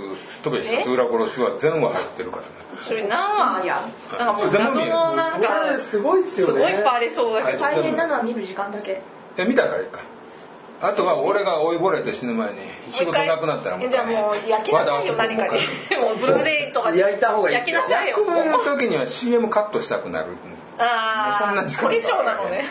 とべ必殺裏殺しは全話入ってるからね。それ何話いやなんかもう謎のなんかすごいっすすごいいっぱいありそうだけど。大変なのは見る時間だけ。え見たからい？いかあとは俺が追いぼれて死ぬ前に仕事なくなったらもうえじゃあもう焼きなさいよ何かに。もうブルーレイとかで。焼いた方がいい焼きなさいよ。役の時には CM カットしたくなる。あそんな時間あ凝り性なのね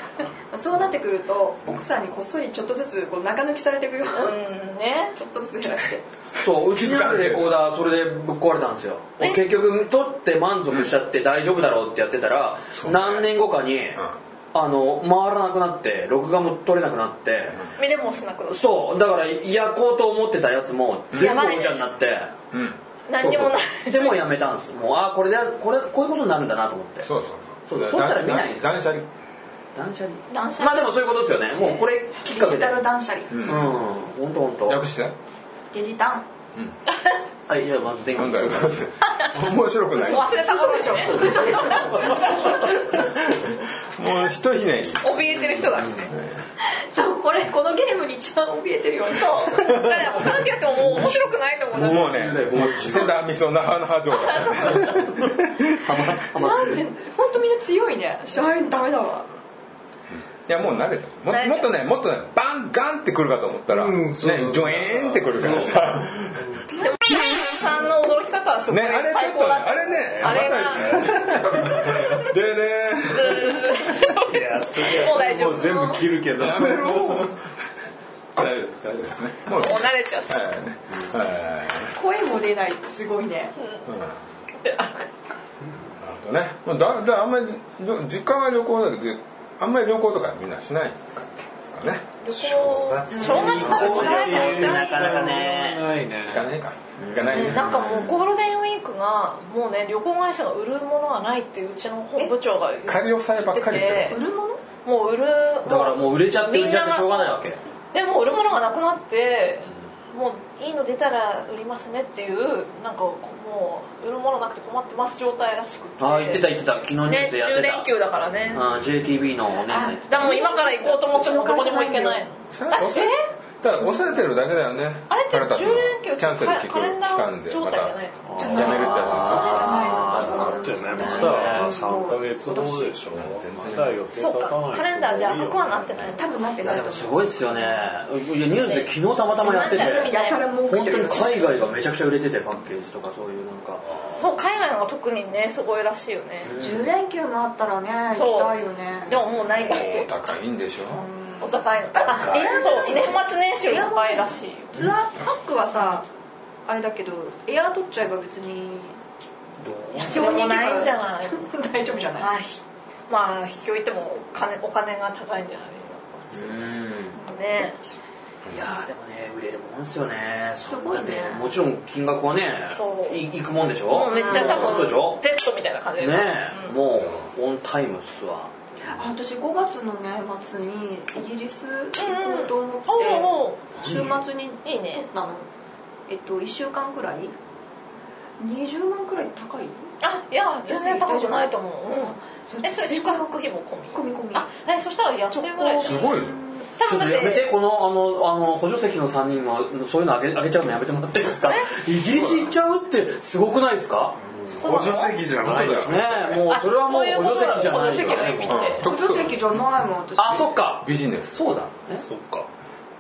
そうなってくると奥さんにこっそりちょっとずつこう中抜きされていくよ、うんね。ちょっとずつ減らして。そううちにあるレコーダーそれでぶっ壊れたんですよ。え？結局撮って満足しちゃって大丈夫だろうってやってたら、何年後かに、あの回らなくなって録画も撮れなくなって、見れもしなくなるそうだから焼こうと思ってたやつも全部お茶になって。うん、うん、何にもない。そうそう。でもうやめたんです。もうあこれでこれこういうことになるんだなと思って。そうそうそう。撮ったら見ないんですよ。断捨離断捨離。断捨離。まあでもそういうことですよね。もうこれきっかけで。デジタル断捨離。うん。本当本当。略して？デジタン。はいじゃあまず電気。なんだよ面白くない？も忘れたことでしょ。うひとひねり。怯えてる人がねそうこれこのゲームに一番怯えてるよ。ねそう。だから他の人やってももう面白くないと思うもうねもう那覇那覇状態なんで本当みんな強いね。しゃいダメだわいやもう慣れたもっとねもっとねバンガンってくるかと思ったら、ねジョエーンってくるからささんの驚き方はすごいねあれちょっと最高だった。あれねあれが でね。もう大丈夫。もう全部切るけど。やめろ。大丈夫大丈夫ですね。もうもう慣れちゃった。はい。ねはい。声も出ない。ってすごいね。なるほどねもうだだあんまり実家は旅行だけどあんまり旅行とかみんなしないですかね。正月正月から疲れちゃうなかなかね。ないね行かないか。行かないね。ね、なんかもうゴールデンウィークがもうね旅行会社が売るものがないってうちの本部長が言ってて。仮押さえばっかりって。売るもの？もう売るだからもう売れちゃって売れちゃってしょうがないわけ。でも売るものがなくなってもういいの出たら売りますねっていうなんかもう売るものなくて困ってます状態らしくて。ああ言ってた言ってた。昨日ニューねスでやって10た連休だからね。あー JTB のお姉さんだからもう今から行こうと思ってもどこにも行けないの。それは抑えただ抑えてるだけだよね。あれって腹立つの10連休キャンセル聞くカレンダ期間でー状また。態じゃないの？じゃやめるってやつあーだってね。まだ3ヶ月後でしょ。まだ予定そう立たないかカレンダーじゃ赤くはなってない？多分なってない。すごいですよね。いやニュースで昨日たまたまやってて本当に海外がめちゃくちゃ売れててパッケージとかそういうなんか。そう海外のが特にねすごいらしいよね。10連休もあったらね行そうきたいよね。でももうないんだって。お高いんでしょ？お高いのあエアそう年末年始より高いらしいよ。ツアーパックはさあれだけどエアー取っちゃえば別にそれもないんじゃない大丈夫じゃない？まあひまあ秘境行っても金お金が高いんじゃないうん。ね。いやーでもね売れるもんですよね。すごいね。もちろん金額はねそう。い行くもんでしょ？もうめっちゃ多分そうでしょ？Z みたいな感じでねえ、うん。もうオンタイムっすわ。あ私5月のね末にイギリス行こうと思って週末にいいね。取ったの。えっと1週間くらい？20万くらい高い？あいや全然高くないと思う、うん、そえそれ宿泊費も込み？込み込み。あえそしたら安いぐらいだすごい。ねちょっと多分だってやめてこのあのあの補助席の3人はそういうのあげあげちゃうのやめてもらっていいですか？イギリス行っちゃうってすごくないですか？補助席じゃないよ。本ねえもうそれはもう補助席じゃないよ。補助席。じゃないもん私。あそっか。ビジネス。そうだ。え？そっか。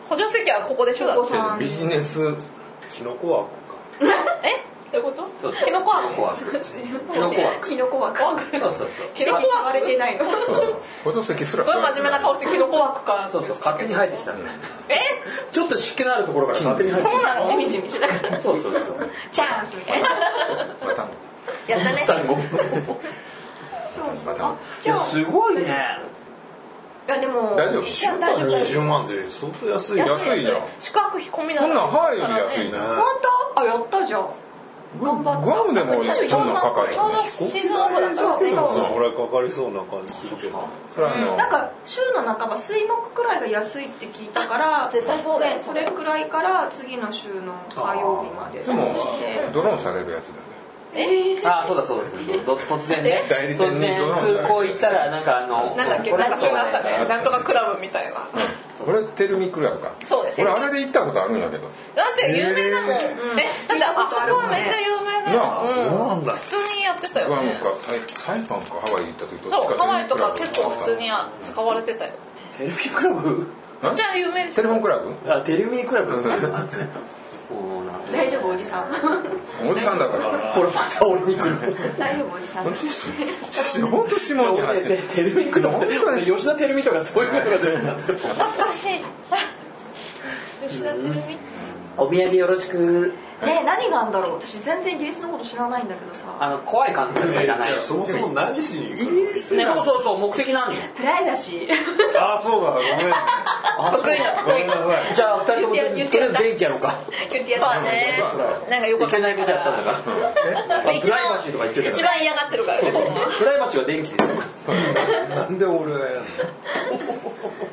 補助席はここでしょ？だビジネス。キノコ枠 え？どういうこと？キノコキノコは枠キノコ枠キノコ枠そうそうそう。席座れてないの？そうそう。補助席すらすごい真面目な顔してキノコ枠か。そうそう。勝手に入ってきたえ？ちょっと湿気のあるところから勝手に入ってきたそうなの？ジメジメしてたから。そうそうそう。チャンスみたいなやったね。単語。そうそう。あじゃあ。すごいね。いやでも大丈夫？1週間20万って相当安いよ安い。じゃん。宿泊費込みなそんなんハワイより安いね。ね本当？あやったじゃん頑張った。グアムでもそんなかかそうそうそのぐらいかかりそうな感じするけどなんか週の半ば水木くらいが安いって聞いたから絶対そうだよでそれくらいから次の週の火曜日までいつもしてドローンされるやつだよねえあそうだそうですど突然ね。代理店に突然空港行ったらなんかあのなんだっけこれなんかそういうのあったね。なんとかクラブみたいな。俺テルミクラブか。そうです。俺あれで行ったことあるんだけど。だって有名だもん。えだってあそこはめっちゃ有名だよ。なあそうなんだ。普通にやってたよ。グアムねかサイサイパンかハワイ行った時どっそうちかハワイとかテルミ結構普通に使われてたよ。テレビクラブ？んじゃあ有名。テレフォンクラブ？あテレビクラブ 大丈夫おじさん。おじさんだからこれまた俺に来る。大丈夫おじさん。本当質問に走る。テレビクラブ俺吉田テレビとかそういうのが懐かしい。あ吉田お土産よろしくね何があるんだろう？私全然イギリスのこと知らないんだけどさ。あの怖い感じとかいらな。いよそもそも何しに行くの？ねそうそうそう目的何プライバシー。あそうだごめん。得意なごめんなさい。じゃあ二人ともとりあえず電気やろうか。キュンティそうだ。ねなんかよくいけないことやったんだから。まあプライバシーとか言ってたから。一番嫌がってるからね。プライバシーは電気ですよ。なんで俺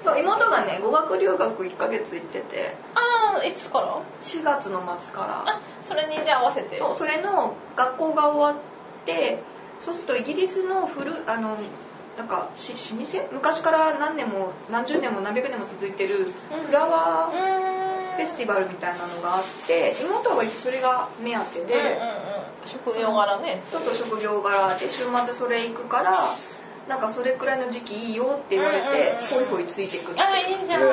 そう妹がね語学留学1ヶ月行ってて。ああいつから？4月の末から。あそれにじゃあ合わせて？そうそれの学校が終わってそうするとイギリスの古あのなんかし老舗？昔から何年も何十年も何百年も続いてるフラワうーフェスティバルみたいなのがあって妹はそれが目当てで、うんうんうん。職業柄ね。そうそう職業柄で週末それ行くからなんかそれくらいの時期いいよって言われてホイホイついてくってあいいじゃん。え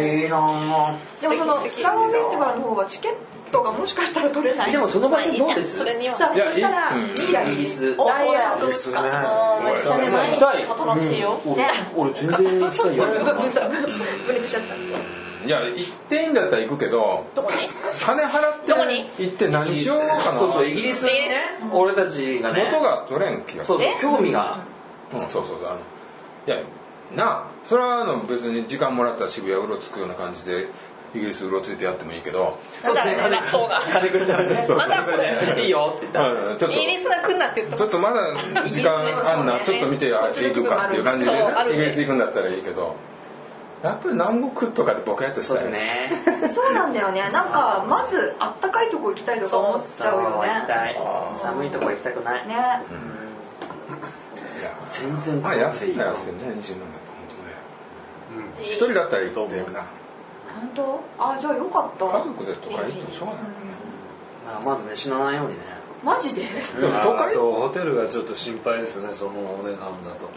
ー、いいなでもそのフラワーフェスティバルの方はチケットがもしかしたら取れないでもその場所どうんです？それには。さあそしたらミイライギリス。おダイヤ博物そう館だうんめっちゃね毎日も楽しいよ。ね。俺全然行きたいよ。ブブさブ分裂しちゃった。いや行っていいんだったら行くけどどこに？金払ってどこに？行って何しようかな。そうそうイギリスにね俺たちがね元が取れん気が。そうそう興味が。うんそうそう。あのいやなあ。それはあの別に時間もらったら渋谷うろつくような感じでイギリスうろついてやってもいいけどそうだろうそうが金くれたらね。まだこれいいよって言った。らうんちょっと。イギリスが来んなって言ってちょっとまだ時間あんなちょっと見てあ行くかっていう感じでイギリス行くんだったらいいけど。やっぱり南国とかでボケっとしそうたいね。そうなんだよね。なんかまずあったかいとこ行きたいとか思っちゃうよね。寒いとこ行きたくない。ね。いや全然まあ安いなら安いねだと本当ね。一人だったらいいと思うな本当？あじゃあよかった。家族でとか行ってもしょうがないまあまずね死なないようにね。マジで？で都会？とホテルがちょっと心配ですねそのお値段だと。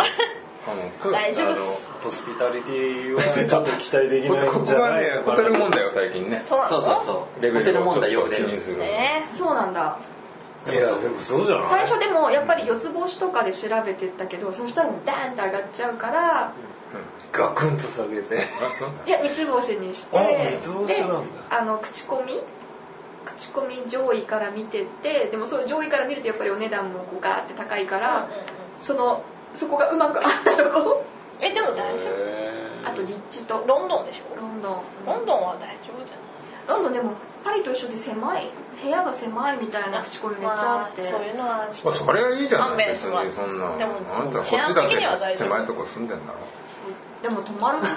あの大丈夫っす。ホスピタリティはちょっと期待できこないんじゃこがないね ホテル問題よ最近ね。そうそうそうそう。レベホテルをちょっと気にする。ねそうなんだ。いやでもそうじゃない？最初でもやっぱり四つ星とかで調べてったけどそしたらダーンと上がっちゃうからガクンと下げて。あそういや三つ星にしてあ三つ星なんだ。であの口コミ？口コミ上位から見てってでもそう上位から見るとやっぱりお値段もこうガーって高いから、そのそこがうまく合ったとこ えでも大丈あと立地と。夫ロンドンでしょ？ロンドン。ロンドンは大丈夫じゃロンドンでもパリと一緒で狭い。部屋が狭いみたいな口コミめっちゃあって、まそういうのはちょっとまあそれはいいじゃない勘弁別します。にそんな。でもあんたこっちだ治安的にはって大丈夫。狭いとこ住んでんだろでも泊まる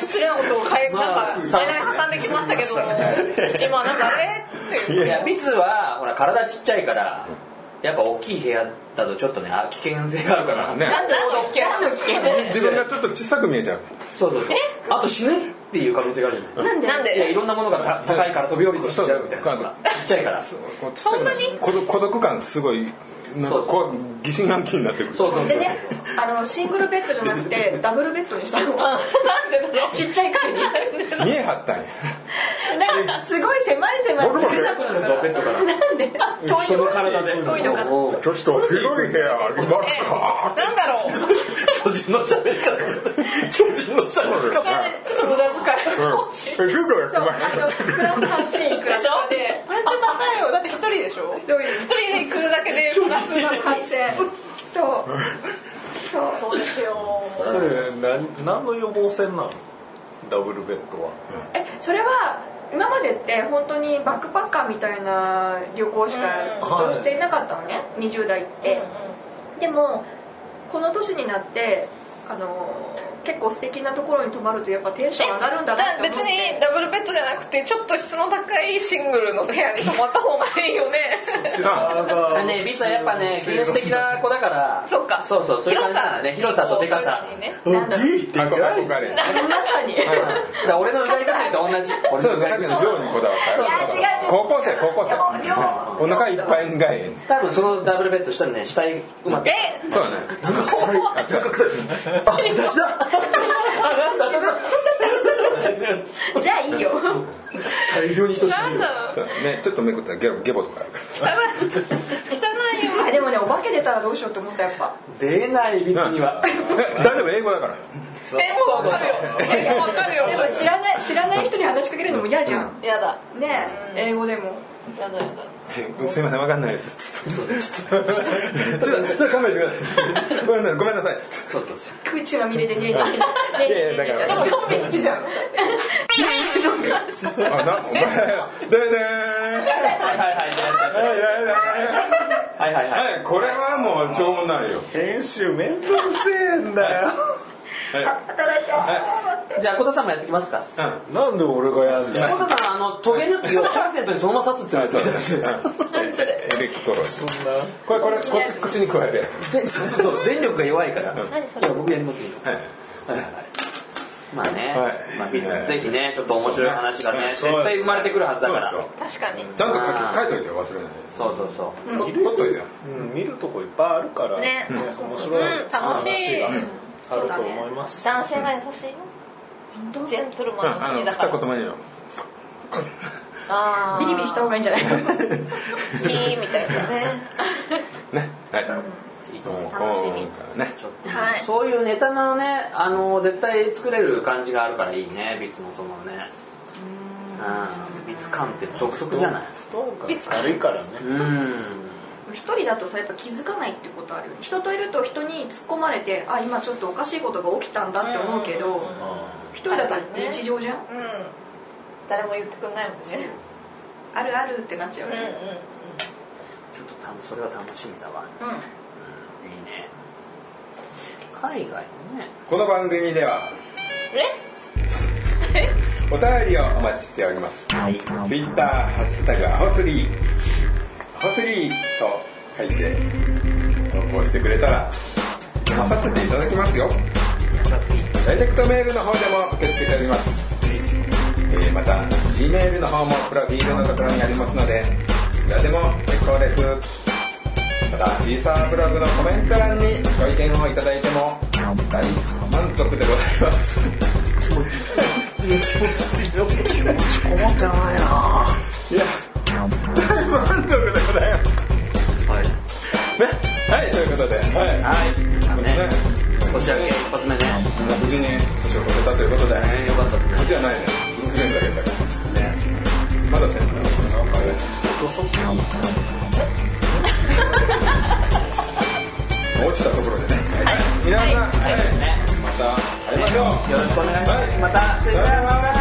失礼な。ことを変えなんか間に挟んできましたけど今なんかあれっていやビツはほら体ちっちゃいからやっぱ大きい部屋だとちょっとねあ危険性があるからね。なんでの危険なの危険自分がちょっと小さく見えちゃう。そうそうそう。あと死ぬっていう可能性があるじゃないなんで？なんいやいでろんなものがた高いから飛び降りて死んじゃうみたいな。ちっちゃいから。そうこうちっちゃくな孤独孤独感すごいなんかこう疑心暗鬼になってくる。そうそうでねあのシングルベッドじゃなくて ダブルベッドにしたの。なんでだろう。ちっちゃいくせに。見えはったんや。だからすごい狭い狭い。僕も出なくなるぞベッドからなんで？遠いその体で。遠いのか。ちょっと広い部屋ありますなんだろう。巨人の喋り方。巨人の喋り方ちょっと無駄遣い。をしえグーグルやってそうあますのプラス8000いくらでしょ？あれって高いよ。だって一人でしょ？一人で行くだけでプラス8000そう。そうそうですよ。それ何何の予防線なの？ダブルベッドは。えそれは今までって本当にバックパッカーみたいな旅行しかずっとしていなかったのね、20代って、でもこの年になってあの結構素敵なところに泊まるとやっぱテンション上がるんだなって思って。別にダブルベッドじゃなくてちょっと質の高いシングルの部屋に泊まった方がいいよね。知らんあのねビツはやっぱねな子だから。そっか。そうそうそういう感じなんだね広さとでかさそう。いまさに。いやだから俺のうがい薬と同じ。俺 そうですさっきの量にこだわった。違う違う。高校生高校生。量お腹いっぱいがえ多分そのダブルベッドしたらね死体うまくえそうだね。なんか臭いあ臭いあ私だじゃあいいよ。大量に人死なんぬよだろうそうね。ちょっとめくったらゲボゲボとか。あるから汚い汚いよあでもねお化け出たらどうしようって思ったやっぱ。出ないビツには。え大丈夫英語だから。えもうわかるよ。えもうわかるよでも知らない知らない人に話しかけるのも嫌じゃん、やだ。ねえ英語でもすいませんわかんないです。ちょっとちょっとちょっと勘弁してください。ごめんなさい。そうそうそう口まみれでねいやいやだからでもゾンビ好きじゃんあなお前でねはいはいはいはいはいはいはいこれはもうしょうもないよ編集めんどくせえんだよはい。じゃあ小田さんもやってきますか。うん。なんで俺がやんだよ小田さんあのトゲ抜きをコンセントにそのまま刺すってのやつやってるエレキトロそんなこれこれこっち口に加えるやつでそうそうそう電力が弱いからいや僕やりますよはいはいはいはいまあね、はいまあ、ぜひねちょっと面白い話がね絶対生まれてくるはずだから確かにちゃんと書き書いといてよ忘れないそうそうそううん見るとこいっぱいあるからね面白いうん楽しいあると思います男性が優しいよ本当ジェントルうんマンの国だから。二言目によあー。ビリビリした方がいいんじゃない？ピーみたいなね。ね。はい。いいと思う楽しみ。今回ねちょっはい。そういうネタのねあの絶対作れる感じがあるからいいね。ビツのそのね。うん。ビツ感って独特じゃない？どうか。軽いからね。うん一人だとさやっぱ気づかないってことあるよね。人といると人に突っ込まれてあ今ちょっとおかしいことが起きたんだって思うけど一人だと日常じゃん？うん。誰も言ってくんないもんね。あるあるってなっちゃううんうんよねちょっとたそれは楽しみだわ。うん。いいね。海外のね。この番組ではえ？お便りをお待ちしております。ツイッターハッシュタグアホスリーアホスリーと書いて投稿してくれたら読まさせていただきますよ。ダイレクトメールの方でも受け付けております、えーまた G メールの方もプロフィールのところにありますのでそちらでも結構です。またシーサーブログのコメント欄にご意見をいただいても大満足でございます。気持ちこもってないないや大満足で。ござい。ますはい。ねはい。とい。うことではい。はい。あのねねこちら系一発目ね無事に年を越せたとい。うことでねよかったですね無事じゃない。ねインフルエンザだけだからねまだセンター落とそう落ちたところでねはい。皆さんはい。ねまた会い。ましょうよろしくお願い。しますまた失礼します